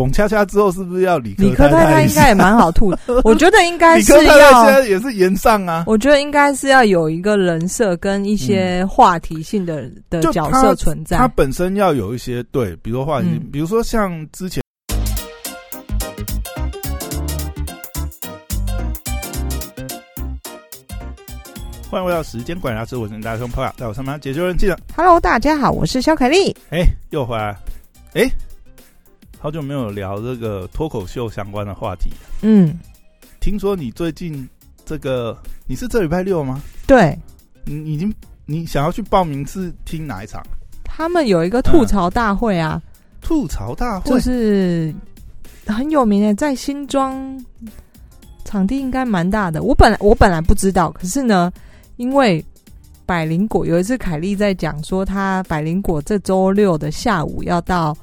蹦恰恰之后，是不是要理理科太太应该也蛮好吐的，我觉得应该理是科太太现要，在也是延上啊，我觉得应该是要有一个人设跟一些话题性的的角色存在它。本身要有一些对，比如说话题，嗯比如说像之前。欢迎回到时间管理大师，我是你大兄朋友，在我上班解救人记得，Hello，大家好，我是肖凯丽。哎，又回来，哎，好久没有聊这个脱口秀相关的话题。嗯，听说你最近这个，你是这礼拜六吗？对你你已经你想要去报名是听哪一场？他们有一个吐槽大会啊，吐槽大会，就是很有名的，在新庄场地应该蛮大的。我本来我本来不知道，可是呢，因为百灵果有一次凯莉在讲说，她百灵果这周六的下午要到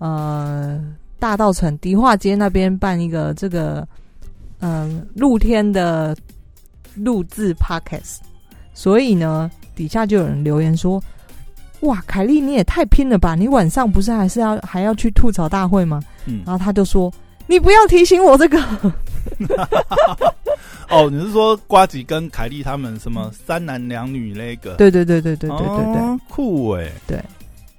呃大道城迪化街那边办一个这个嗯、呃露天的录制 podcast，所以呢，底下就有人留言说。哇，凯莉你也太拼了吧！你晚上不是还是要还要去吐槽大会吗？嗯，然后他就说：“你不要提醒我这个。哦，你是说瓜吉跟凯莉他们什么三男两女那个？”对对对对对对对对，哦酷哎，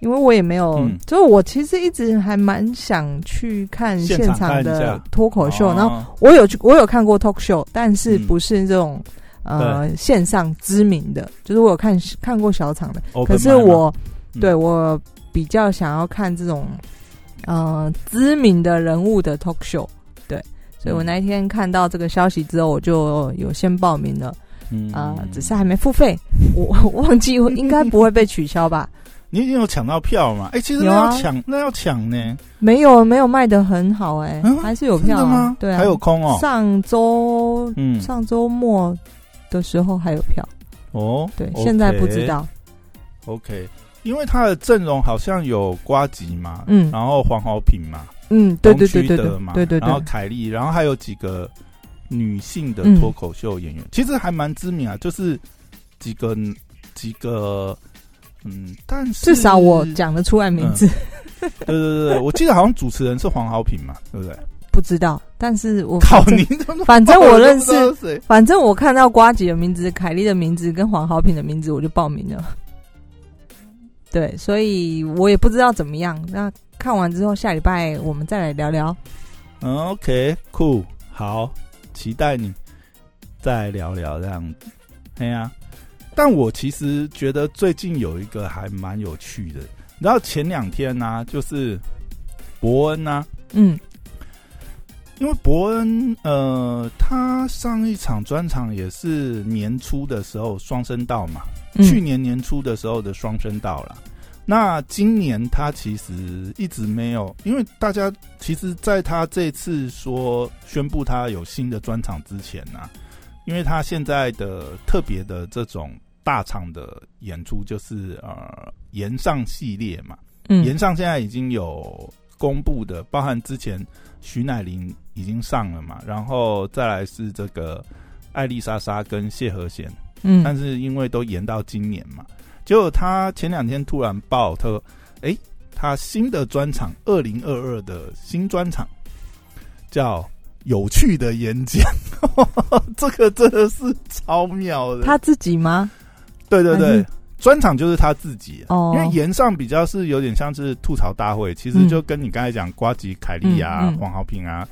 因为我也没有，嗯。就是我其实一直还蛮想去看现现场的脱口秀，哦。然后我有去，我有看过 talk show，但是嗯。不是这种、呃线上知名的，就是我有看看过小场的，Open 可是我嗯。对我比较想要看这种呃知名的人物的 talk show，对，所以我嗯那一天看到这个消息之后，我就有先报名了，嗯。啊、只是还没付费，我我忘记应该不会被取消吧？你已经有抢到票吗？哎，其实要抢，那要抢呢，没有没有卖的很好哎、嗯？还是有票啊。吗？，对啊，还有空哦，上周嗯，上周末的时候还有票，哦，对现在不知道，OK，因为他的阵容好像有瓜吉嘛，嗯。然后黄豪平嘛，嗯，对对对对对然后对，凯莉，然后还有几个女性的嗯。脱口秀演员，其实还蛮知名啊，就是几个几个，嗯，但是至少我讲得出来名字，对对对对，我记得好像主持人是黄豪平嘛，对不对？不知道，但是我靠反正你，反正我认识反正我看到瓜姐的名字、凯莉的名字跟黄豪平的名字，我就报名了。对，所以我也不知道怎么样。那看完之后，下礼拜我们再来聊聊。嗯，OK，cool，好，期待你再聊聊这样子。哎呀、但我其实觉得最近有一个还蛮有趣的，然后前两天呢、就是伯恩啊、嗯因为伯恩呃，他上一场专场也是年初的时候双声道嘛，嗯去年年初的时候的双声道了。那今年他其实一直没有，因为大家其实在他这次说宣布他有新的专场之前呢、因为他现在的特别的这种大场的演出就是呃岩上系列嘛，岩嗯上现在已经有公布的，包含之前徐乃麟已经上了嘛，然后再来是这个艾丽莎莎跟谢和弦，嗯。但是因为都延到今年嘛，结果他前两天突然爆，他说：“哎，他新的专场，二零二二的新专场叫有趣的演讲，这个真的是超妙的。他自己吗？对对对，专场就是他自己，哦。因为岩上比较是有点像是吐槽大会，其实嗯。就跟你刚才讲瓜吉、凯莉啊、嗯嗯。黄豪平啊，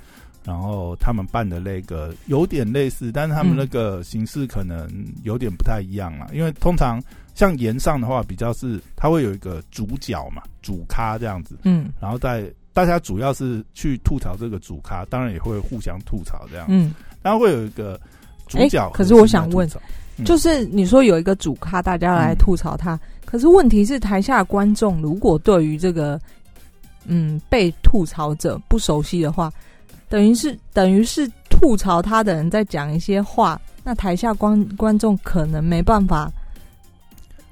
然后他们办的那个有点类似，但是他们嗯那个形式可能有点不太一样了。因为通常像岩上的话，比较是他会有一个主角嘛，主咖这样子，嗯。然后在大家主要是去吐槽这个主咖，当然也会互相吐槽这样，嗯，当然会有一个主角哎可是我想问就是你说有一个主咖，大家来吐槽他，可是问题是台下观众如果对于这个嗯被吐槽者不熟悉的话，等于是等于是吐槽他的人在讲一些话，那台下观观众可能没办法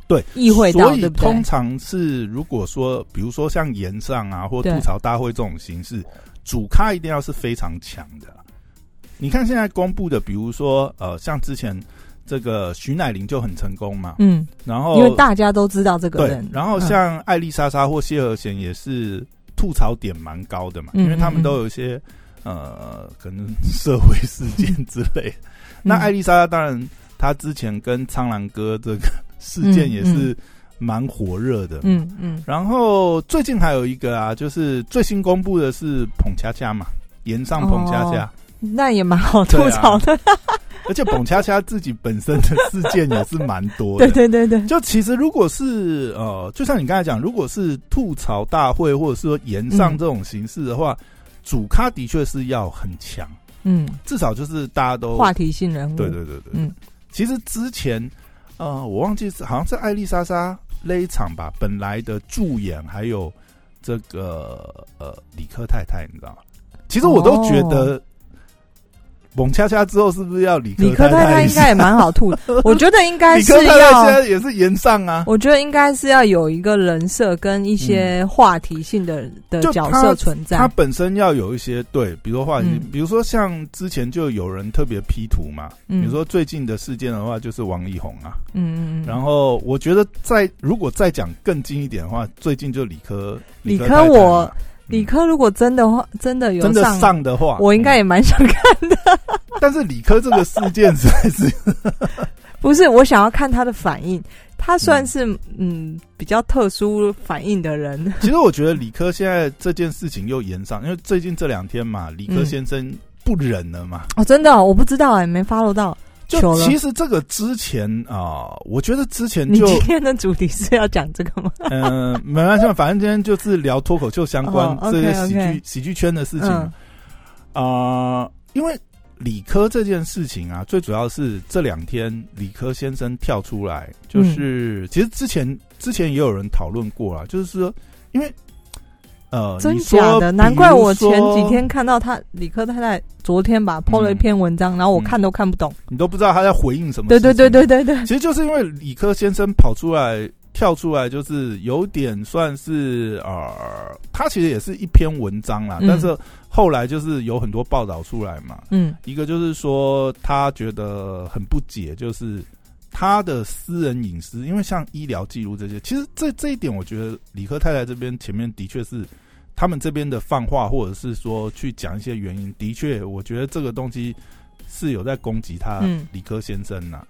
对意会到，所以对通？常是如果说，比如说像岩上啊，或吐槽大会这种形式，主咖一定要是非常强的。你看现在公布的，比如说呃，像之前这个徐乃麟就很成功嘛，嗯，然后因为大家都知道这个对人，，然后嗯像艾丽莎莎或谢和弦也是吐槽点蛮高的嘛，嗯因为他们都有一些呃可能社会事件之类。那艾丽莎当然，她之前跟苍兰哥这个事件也是蛮火热的。嗯嗯，然后最近还有一个啊，就是最新公布的是捧恰恰嘛，岩上捧恰恰，那也蛮好吐槽的。而且捧恰恰自己本身的事件也是蛮多的。对对对对，就其实如果是呃，就像你刚才讲，如果是吐槽大会或者是说延上这种形式的话，主咖的确是要很强，嗯，至少就是大家都话题性人物，对对对对，嗯，其实之前呃，我忘记好像是艾丽莎莎那一场吧，本来的助演还有这个呃李克太太，你知道吗？其实我都觉得。猛恰恰之后是不是要理科理科太太应该也蛮好吐的，我觉得应该是理科太太要现在也是延上啊，我觉得应该是要有一个人设跟一些话题性的、的角色存在。他本身要有一些对，比如说话题，嗯。比如说像之前就有人特别 P 图嘛，嗯。比如说最近的事件的话，就是王力宏啊。嗯嗯嗯，然后我觉得再如果再讲更近一点的话，最近就理科理科太太理科如果真的话，真的有真的上，上的话，我应该也蛮想看的。嗯，但是理科这个事件实在是 不是，我想要看他的反应。他算是嗯比较特殊反应的人。其实我觉得理科现在这件事情又延上，因为最近这两天嘛，理科嗯先生不忍了嘛。哦，真的哦、我不知道哎、没 follow 到。就其实这个之前啊、我觉得之前就今天的主题是要讲这个吗？嗯，没关系，反正今天就是聊脱口秀相关哦这些喜剧喜剧圈的事情。嗯。啊、因为理科这件事情啊，最主要是这两天理科先生跳出来，就是、嗯。其实之前之前也有人讨论过了，就是说，因为呃，真假的？难怪我前几天看到他理科太太昨天吧 PO 了一篇文章，然后我看都看不懂。你都不知道他在回应什么，对对对对。对对，其实就是因为理科先生跑出来跳出来，就是有点算是呃，他其实也是一篇文章啦，嗯但是后来就是有很多报道出来嘛，嗯一个就是说他觉得很不解，就是他的私人隐私，因为像医疗记录这些，其实这这一点，我觉得理科太太这边前面的确是他们这边的放话，或者是说去讲一些原因，的确，我觉得这个东西是有在攻击他嗯。理科先生呐、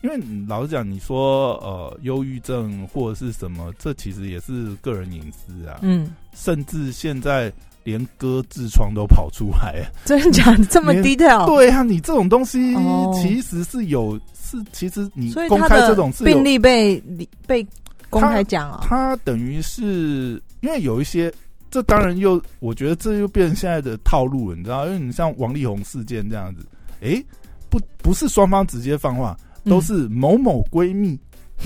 因为老实讲，你说呃忧郁症或者是什么，这其实也是个人隐私啊，嗯，甚至现在连割痔疮都跑出来。真的假的这么连 detail？对啊，你这种东西哦其实是有是，其实你公开这种病，例被被公开讲啊。他等于是因为有一些，这当然又我觉得这又变成现在的套路了，你知道？因为你像王力宏事件这样子，哎，不不是双方直接放话，都是某某闺蜜、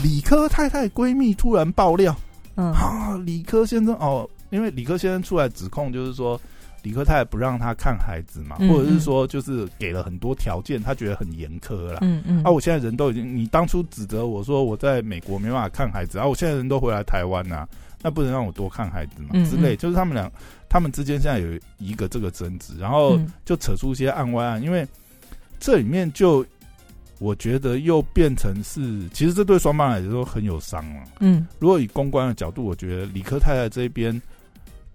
理科太太闺蜜突然爆料嗯啊，理科先生哦，因为理科先生出来指控就是说。理科太太不让他看孩子嘛，嗯或者是说就是给了很多条件，他觉得很严苛啦。嗯嗯啊，我现在人都已经，你当初指责我说我在美国没办法看孩子，啊，我现在人都回来台湾呐、那不能让我多看孩子嘛？嗯之类，嗯就是他们俩，他们之间现在有一个这个争执，然后嗯就扯出一些案外案，因为这里面就我觉得又变成是，其实这对双方来说很有伤了。嗯如果以公关的角度，我觉得李克太太这边，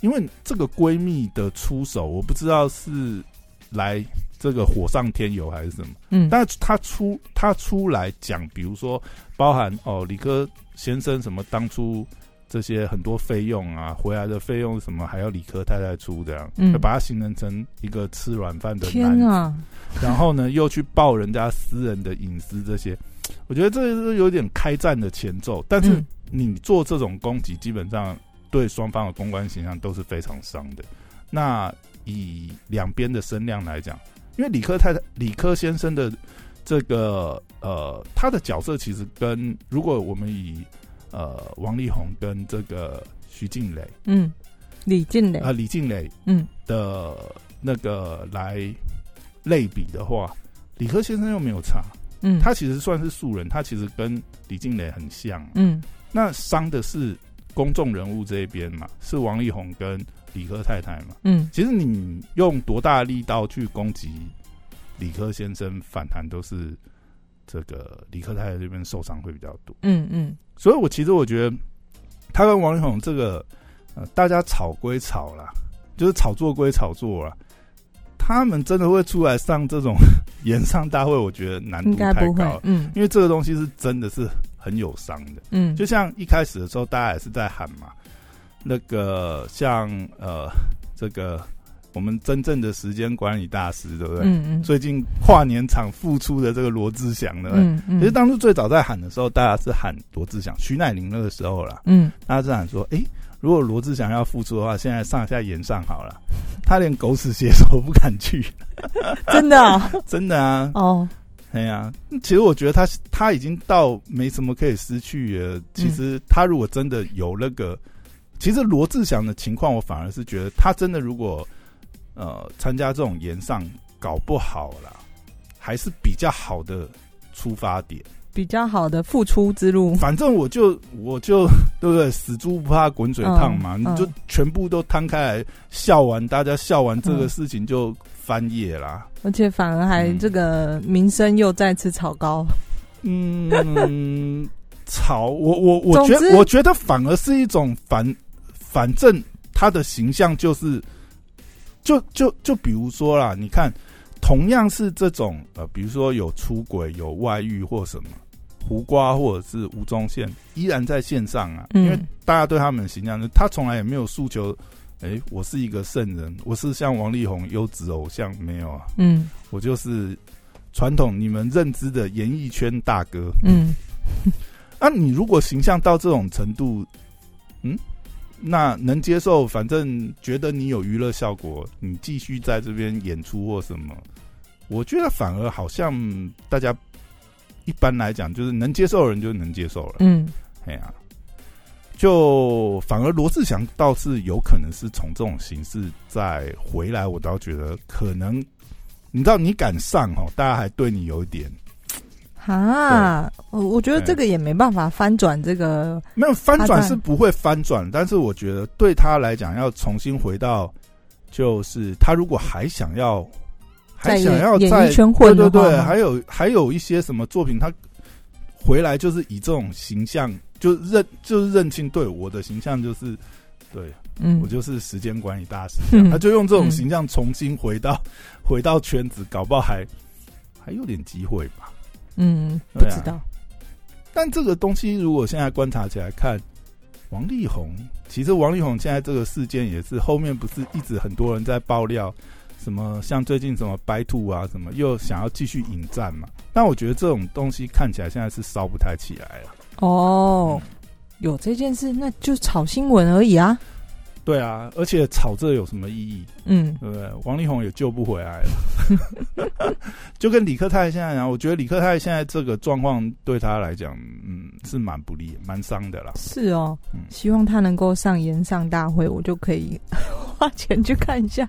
因为这个闺蜜的出手，我不知道是来这个火上添油还是什么。嗯，但是他出她出来讲，比如说包含哦，理科先生什么当初这些很多费用啊，回来的费用什么还要理科太太出这样，嗯把它形容成一个吃软饭的男子，啊，然后呢又去爆人家私人的隐私这些，我觉得这是有点开战的前奏。但是嗯你做这种攻击，基本上对双方的公关形象都是非常伤的。那以两边的声量来讲，因为李科太太、李科先生的这个呃，他的角色其实跟如果我们以呃王力宏跟这个徐静蕾嗯，李静蕾。啊、，李静蕾嗯。的那个来类比的话，李科先生又没有差，嗯，他其实算是素人，他其实跟李静蕾很像。嗯。那伤的是公众人物这一边嘛，是王力宏跟李科太太嘛。嗯其实你用多大力道去攻击李科先生，反弹都是这个李科太太这边受伤会比较多。嗯嗯所以我其实我觉得他跟王力宏这个呃，大家吵归吵啦，就是炒作归炒作啦。他们真的会出来上这种 演唱大会，我觉得难度太高，，嗯因为这个东西是真的是很有伤的。嗯，就像一开始的时候，大家也是在喊嘛，那个像呃这个我们真正的时间管理大师，对不对？嗯嗯。最近跨年场复出的这个罗志祥，对不对？嗯嗯，其实当初最早在喊的时候，大家是喊罗志祥、徐乃麟那个时候啦，嗯。大家是喊说，诶，如果罗志祥要复出的话，现在上下演上好了，他连狗屎写手不敢去，真的啊？真的啊，哦，哎呀，其实我觉得他他已经到没什么可以失去了。其实他如果真的有那个，其实罗志祥的情况，我反而是觉得他真的如果呃参加这种演上，搞不好啦，还是比较好的出发点。比较好的付出之路，反正我就我就 对不对，死猪不怕滚水烫嘛，嗯你就全部都摊开来笑完，大家笑完这个事情就翻页啦。而且反而还嗯这个名声又再次炒高。嗯，炒我我我觉得我觉得反而是一种反，反正他的形象就是，就就就比如说啦，你看，同样是这种呃，比如说有出轨、有外遇或什么，胡瓜或者是吴宗宪依然在线上啊，嗯。因为大家对他们的形象，他从来也没有诉求，哎、我是一个圣人，我是像王力宏优质偶像，没有啊，嗯。我就是传统你们认知的演艺圈大哥。嗯。那，你如果形象到这种程度，嗯，那能接受，反正觉得你有娱乐效果，你继续在这边演出或什么，我觉得反而好像大家一般来讲，就是能接受的人就能接受了。嗯。哎呀、就反而罗志祥倒是有可能是从这种形式再回来，我倒觉得可能，你知道你敢上哦，大家还对你有一点啊，我我觉得这个也没办法翻转这个，没有翻转是不会翻转，但是我觉得对他来讲，要重新回到，就是他如果还想要，还想要在对对对，还有还有一些什么作品，他回来就是以这种形象，就认就是认清，对我的形象就是，对嗯。我就是时间管理大师，嗯 他就用这种形象重新回到回到圈子，搞不好还还有点机会吧。嗯，不知道，但这个东西如果现在观察起来看，王力宏其实王力宏现在这个事件也是后面不是一直很多人在爆料，什么像最近什么白兔啊什么又想要继续引战嘛？但我觉得这种东西看起来现在是烧不太起来了。哦，有这件事，那就炒新闻而已啊。对啊，而且炒这有什么意义？嗯对不对？王力宏也救不回来了，就跟李克泰现在一样，我觉得李克泰现在这个状况对他来讲，嗯，是蛮不利、蛮伤的啦。是哦嗯，希望他能够上演上大会，我就可以 花钱去看一下，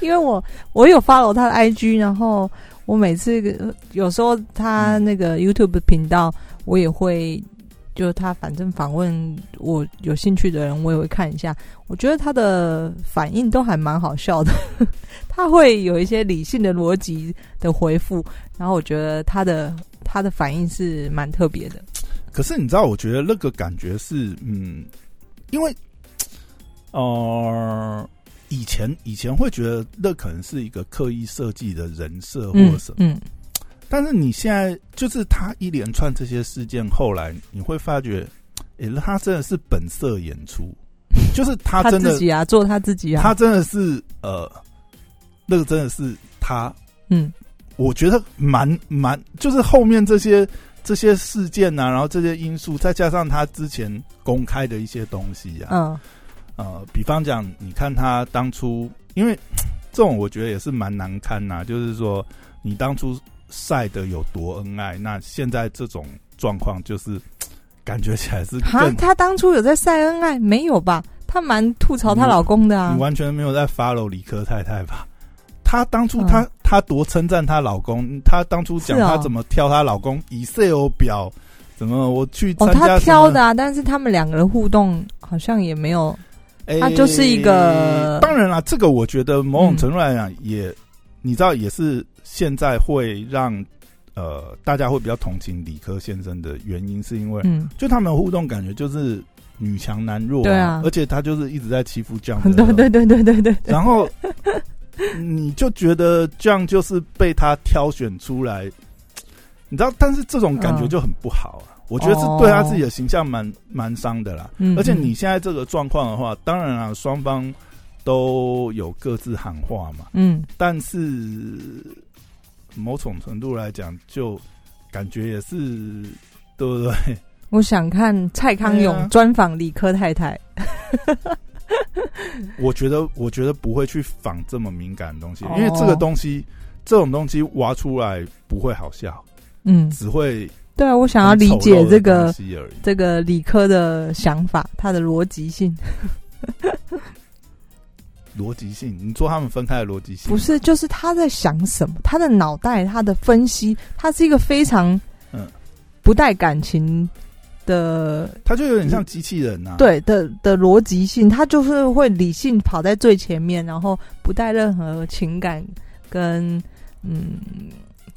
因为我我有 follow 他的 IG，然后我每次呃有时候他那个 YouTube 频道，我也会。就他反正访问我有兴趣的人，我也会看一下。我觉得他的反应都还蛮好笑的，他会有一些理性的逻辑的回复，然后我觉得他的他的反应是蛮特别的。可是你知道，我觉得那个感觉是，嗯，因为，呃，以前以前会觉得那可能是一个刻意设计的人设或者什么，嗯但是你现在就是他一连串这些事件，后来你会发觉，诶、他真的是本色演出，就是他他真的自己啊，做他自己啊。他真的是呃，那个真的是他，嗯。我觉得蛮蛮，就是后面这些这些事件啊，然后这些因素，再加上他之前公开的一些东西啊，嗯。呃，比方讲，你看他当初，因为 这种我觉得也是蛮难堪呐、就是说你当初晒的有多恩爱，那现在这种状况就是 感觉起来是哈，更。他当初有在晒恩爱没有吧？她蛮吐槽她老公的啊你。完全没有在 follow 李科太太吧？她当初嗯她她多称赞她老公，她当初讲她怎么挑她老公 Excel 表，怎么我去哦，他参加挑的啊，但是他们两个人互动好像也没有。诶他就是一个当然啦，这个我觉得某种程度来讲也，你知道也是现在会让呃大家会比较同情理科先生的原因，是因为嗯。就他们的互动感觉就是女强男弱、对啊。而且他就是一直在欺负酱，对对对对对对，然后你就觉得这样就是被他挑选出来，你知道，但是这种感觉嗯。就很不好啊。我觉得是对他自己的形象蛮蛮伤的啦。嗯而且你现在这个状况的话，当然啊，双方都有各自喊话嘛，嗯但是某种程度来讲，就感觉也是对不对？我想看蔡康永专访理科太太。我觉得，我觉得不会去仿这么敏感的东西，哦因为这个东西，这种东西挖出来不会好笑，嗯，只会对啊，我想要理解这个。这个理科的想法，它的逻辑性逻辑性，你做他们分开的逻辑性不是，就是他在想什么，他的脑袋，他的分析，他是一个非常嗯不带感情的他就有点像机器人呐、啊。，对的的逻辑性，他就是会理性跑在最前面，然后不带任何情感跟嗯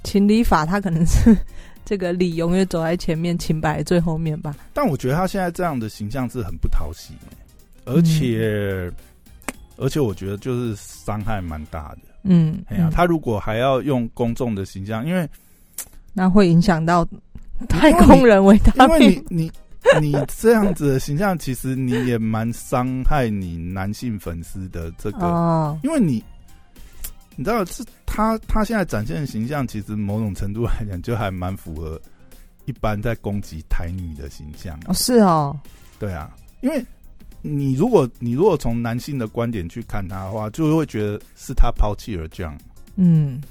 情理法，他可能是这个理永远走在前面，情摆在最后面吧。但我觉得他现在这样的形象是很不讨喜，而且、而且我觉得就是伤害蛮大的。嗯，哎呀、嗯他如果还要用公众的形象，因为那会影响到太空人为他因为你。你你这样子的形象，其实你也蛮伤害你男性粉丝的这个，哦，因为你你知道，是他他现在展现的形象，其实某种程度来讲，就还蛮符合一般在攻击台女的形象。哦是哦，对啊，因为你如果你如果从男性的观点去看他的话，就会觉得是他抛弃了这样，嗯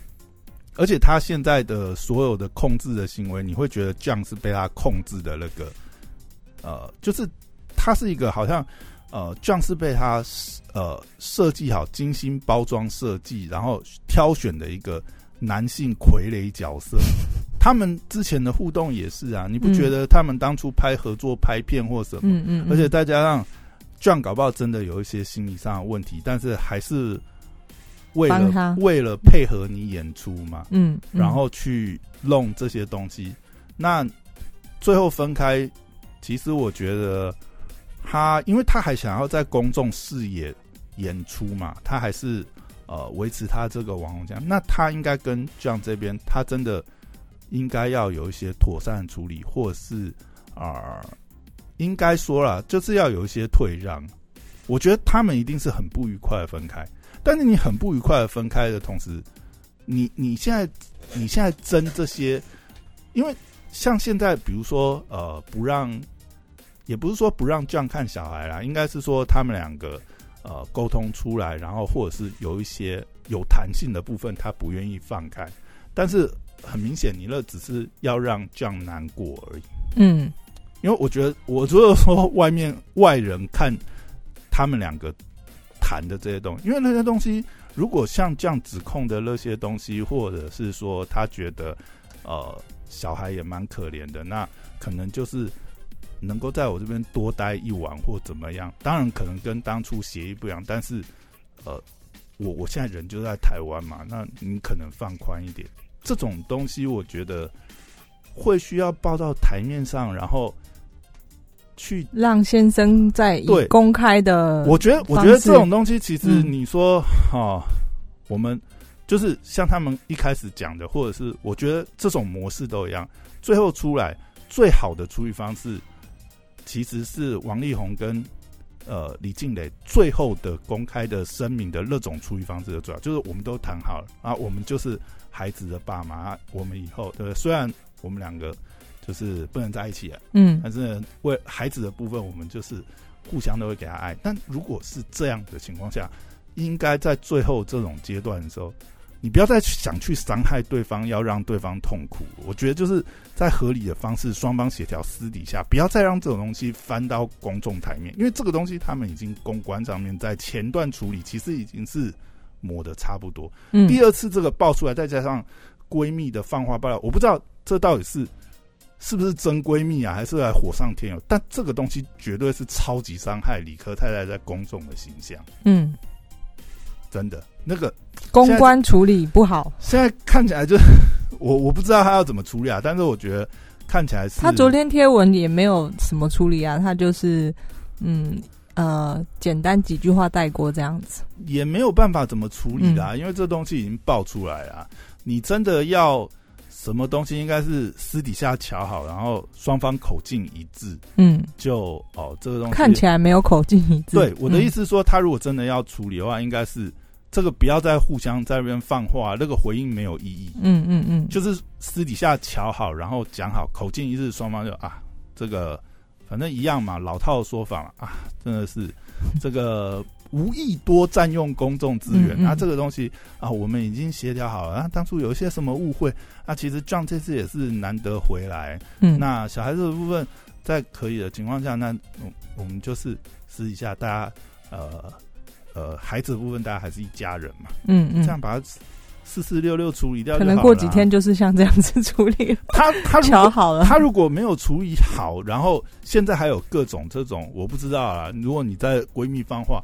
而且他现在的所有的控制的行为，你会觉得这样是被他控制的那个，呃，就是他是一个好像呃，这样是被他呃设计好、精心包装设计，然后挑选的一个男性傀儡角色。他们之前的互动也是啊，你不嗯觉得他们当初拍合作拍片或什么？嗯嗯，而且再加上 John 搞不好真的有一些心理上的问题，但是还是为了为了配合你演出嘛，嗯，嗯然后去弄这些东西。那最后分开，其实我觉得他，因为他还想要在公众视野演出嘛，他还是呃维持他这个网红奖。那他应该跟 John 这边，他真的应该要有一些妥善的处理，或者是啊、呃应该说了，就是要有一些退让。我觉得他们一定是很不愉快的分开，但是你很不愉快的分开的同时，你你现在你现在争这些，因为像现在比如说呃不让，也不是说不让这样看小孩啦，应该是说他们两个呃沟通出来，然后或者是有一些有弹性的部分，他不愿意放开，但是很明显，你那只是要让这样难过而已。嗯因为我觉得，我如果说外面外人看他们两个谈的这些东西，因为那些东西，如果像这样指控的那些东西，或者是说他觉得呃小孩也蛮可怜的，那可能就是能够在我这边多待一晚或怎么样。当然，可能跟当初协议不一样，但是呃，我我现在人就在台湾嘛，那你可能放宽一点。这种东西，我觉得会需要报到台面上，然后去。让先生在对。公开的，我觉得，我觉得这种东西，其实嗯。你说哈、我们就是像他们一开始讲的，或者是我觉得这种模式都一样，最后出来最好的处理方式，其实是王力宏跟呃李静蕾最后的公开的声明的那种处理方式的最好，就是我们都谈好了啊，我们就是孩子的爸妈，啊我们以后对，虽然我们两个就是不能在一起了。嗯但是为孩子的部分，我们就是互相都会给他爱。但如果是这样的情况下，应该在最后这种阶段的时候，你不要再想去伤害对方，要让对方痛苦。我觉得就是在合理的方式，双方协调，私底下不要再让这种东西翻到公众台面，因为这个东西他们已经公关上面在前段处理，其实已经是抹的差不多。嗯，第二次这个爆出来，再加上闺蜜的放话爆料，我不知道这到底是是不是真闺蜜啊，还是来火上添油？但这个东西绝对是超级伤害理科太太在公众的形象，嗯，真的。那个公关处理不好，现在看起来就是 我我不知道他要怎么处理啊，但是我觉得看看起来是他昨天贴文也没有什么处理啊，他就是嗯呃简单几句话带过这样子，也没有办法怎么处理啦、因为这东西已经爆出来了。你真的要什么东西，应该是私底下瞧好，然后双方口径一致，嗯，就哦这个东西看起来没有口径一致。对我的意思，是说，他如果真的要处理的话，应该是这个不要再互相在那边放话，那个回应没有意义。嗯嗯嗯，就是私底下瞧好，然后讲好，口径一致，双方就啊，这个反正一样嘛，老套的说法嘛啊，真的是这个无意多占用公众资源。嗯嗯啊，这个东西啊，我们已经协调好了。啊，当初有一些什么误会啊，其实 John 这次也是难得回来。嗯，那小孩子的部分，在可以的情况下，那我我们就是私底下大家呃呃，孩子的部分大家还是一家人嘛，嗯嗯，这样把它四四六六处理掉可。能过几天就是像这样子处理，他 他如果瞧好了。他如果没有处理好，然后现在还有各种这种我不知道啊。如果你在闺蜜放话，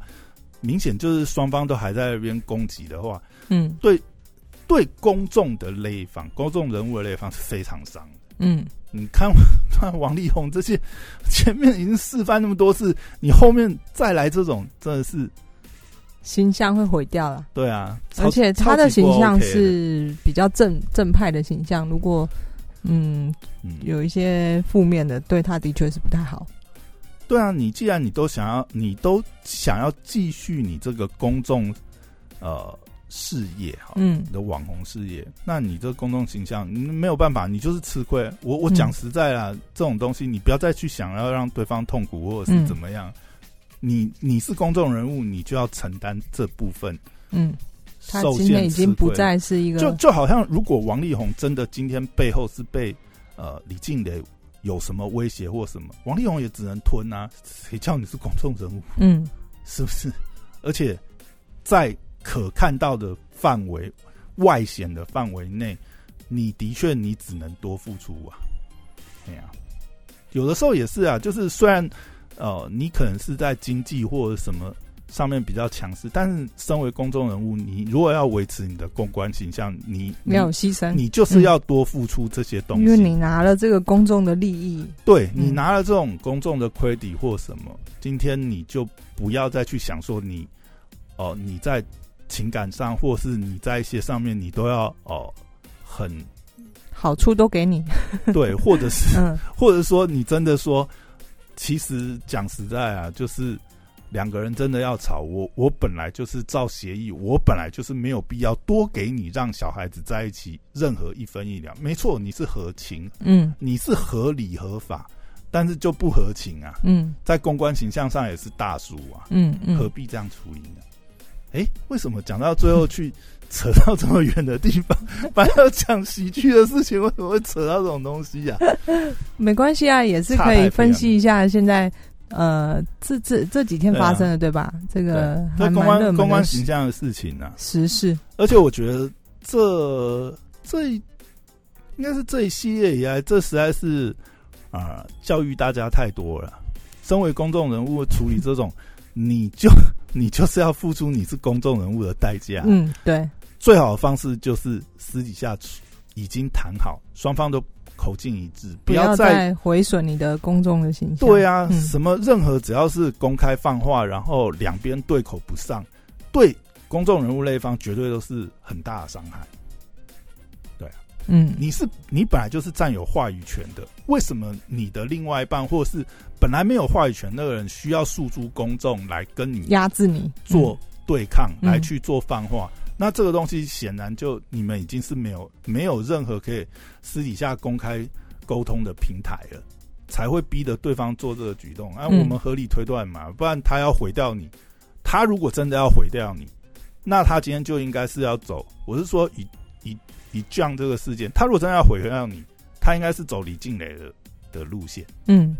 明显就是双方都还在那边攻击的话，嗯对对公众的那一方、公众人物的那一方是非常伤的。嗯，你看，看王力宏这些，前面已经示范那么多次，你后面再来这种，真的是形象会毁掉了。对啊。而且他的形象是比较正正派的形象，如果嗯嗯有一些负面的，对他的确是不太好。对啊，你既然你都想要，你都想要继续你这个公众呃事业哈，嗯你的网红事业，那你这个公众形象，你没有办法，你就是吃亏。我我嗯讲实在啦，这种东西你不要再去想要让对方痛苦或者是嗯怎么样。你你是公众人物，你就要承担这部分嗯，他受今天已经不。再是一个就就好像如果王力宏真的今天背后是被呃李静蕾有什么威胁或什么，王力宏也只能吞啊，谁叫你是公众人物？嗯是不是？而且在可看到的范围、外显的范围内，你的确你只能多付出啊。哎呀、有的时候也是啊，就是虽然呃，你可能是在经济或者什么上面比较强势，但是身为公众人物，你如果要维持你的公关形象，你没有牺牲，你，就是要多付出这些东西。因为你拿了这个公众的利益，对你嗯拿了这种公众的 credit 或什么，今天你就不要再去想说你哦、你在情感上或是你在一些上面你都要哦、很好处都给你。对，或者是 嗯或者说你真的说，其实讲实在啊，就是两个人真的要吵，我我本来就是照协议，我本来就是没有必要多给你让小孩子在一起任何一分一两，没错，你是合情，嗯你是合理合法，但是就不合情啊。嗯在公关形象上也是大叔啊，嗯何嗯，必这样处理呢？哎、为什么讲到最后去扯到这么远的地方？本来要讲喜剧的事情，为什么会扯到这种东西呀、没关系啊，也是可以分析一下现在呃这这这几天发生的对吧？这个这公关公关形象的事情啊，时事。而且我觉得这这应该是这一系列以来，这实在是啊、教育大家太多了。身为公众人物，处理这种，你就 你就是要付出你是公众人物的代价。嗯，对，最好的方式就是私底下已经谈好，双方都口径一致，不要再再毁损你的公众的形象。对啊，嗯什么任何只要是公开放话，然后两边对口不上，对公众人物那一方绝对都是很大的伤害。对嗯你是你本来就是占有话语权的，为什么你的另外一半或是本来没有话语权那个人需要诉诸公众来跟你压制你做对抗，嗯来去做放话？那这个东西显然就你们已经是没有没有任何可以私底下公开沟通的平台了，才会逼得对方做这个举动。啊，嗯我们合理推断嘛，不然他要毁掉你，他如果真的要毁掉你，那他今天就应该是要走。我是说以以以这样这个事件，他如果真的要毁掉你，他应该是走李静蕾的的路线。嗯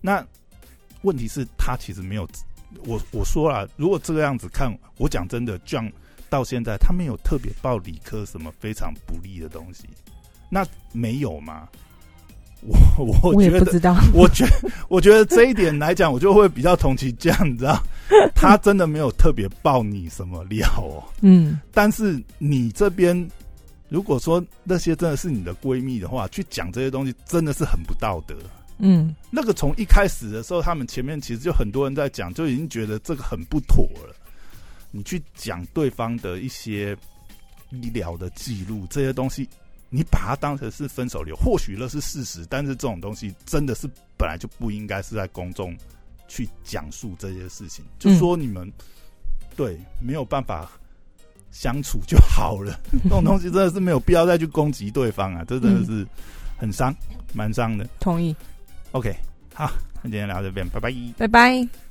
那问题是，他其实没有。我我说了，如果这个样子看，我讲真的，这样到现在他没有特别报理科什么非常不利的东西，那没有吗？我我我也觉得，不知道。我觉 我觉得这一点来讲，我就会比较同情这样，你知道，他真的没有特别报你什么料哦，嗯但是你这边如果说那些真的是你的闺蜜的话，去讲这些东西真的是很不道德。嗯，那个从一开始的时候，他们前面其实就很多人在讲，就已经觉得这个很不妥了。你去讲对方的一些医疗的记录这些东西，你把它当成是分手流，或许那是事实，但是这种东西真的是本来就不应该是在公众去讲述这些事情。就说你们对没有办法相处就好了，这种东西真的是没有必要再去攻击对方啊！这真的是很伤，蛮伤的。同意。OK，好，那今天聊到这边，拜拜。拜拜。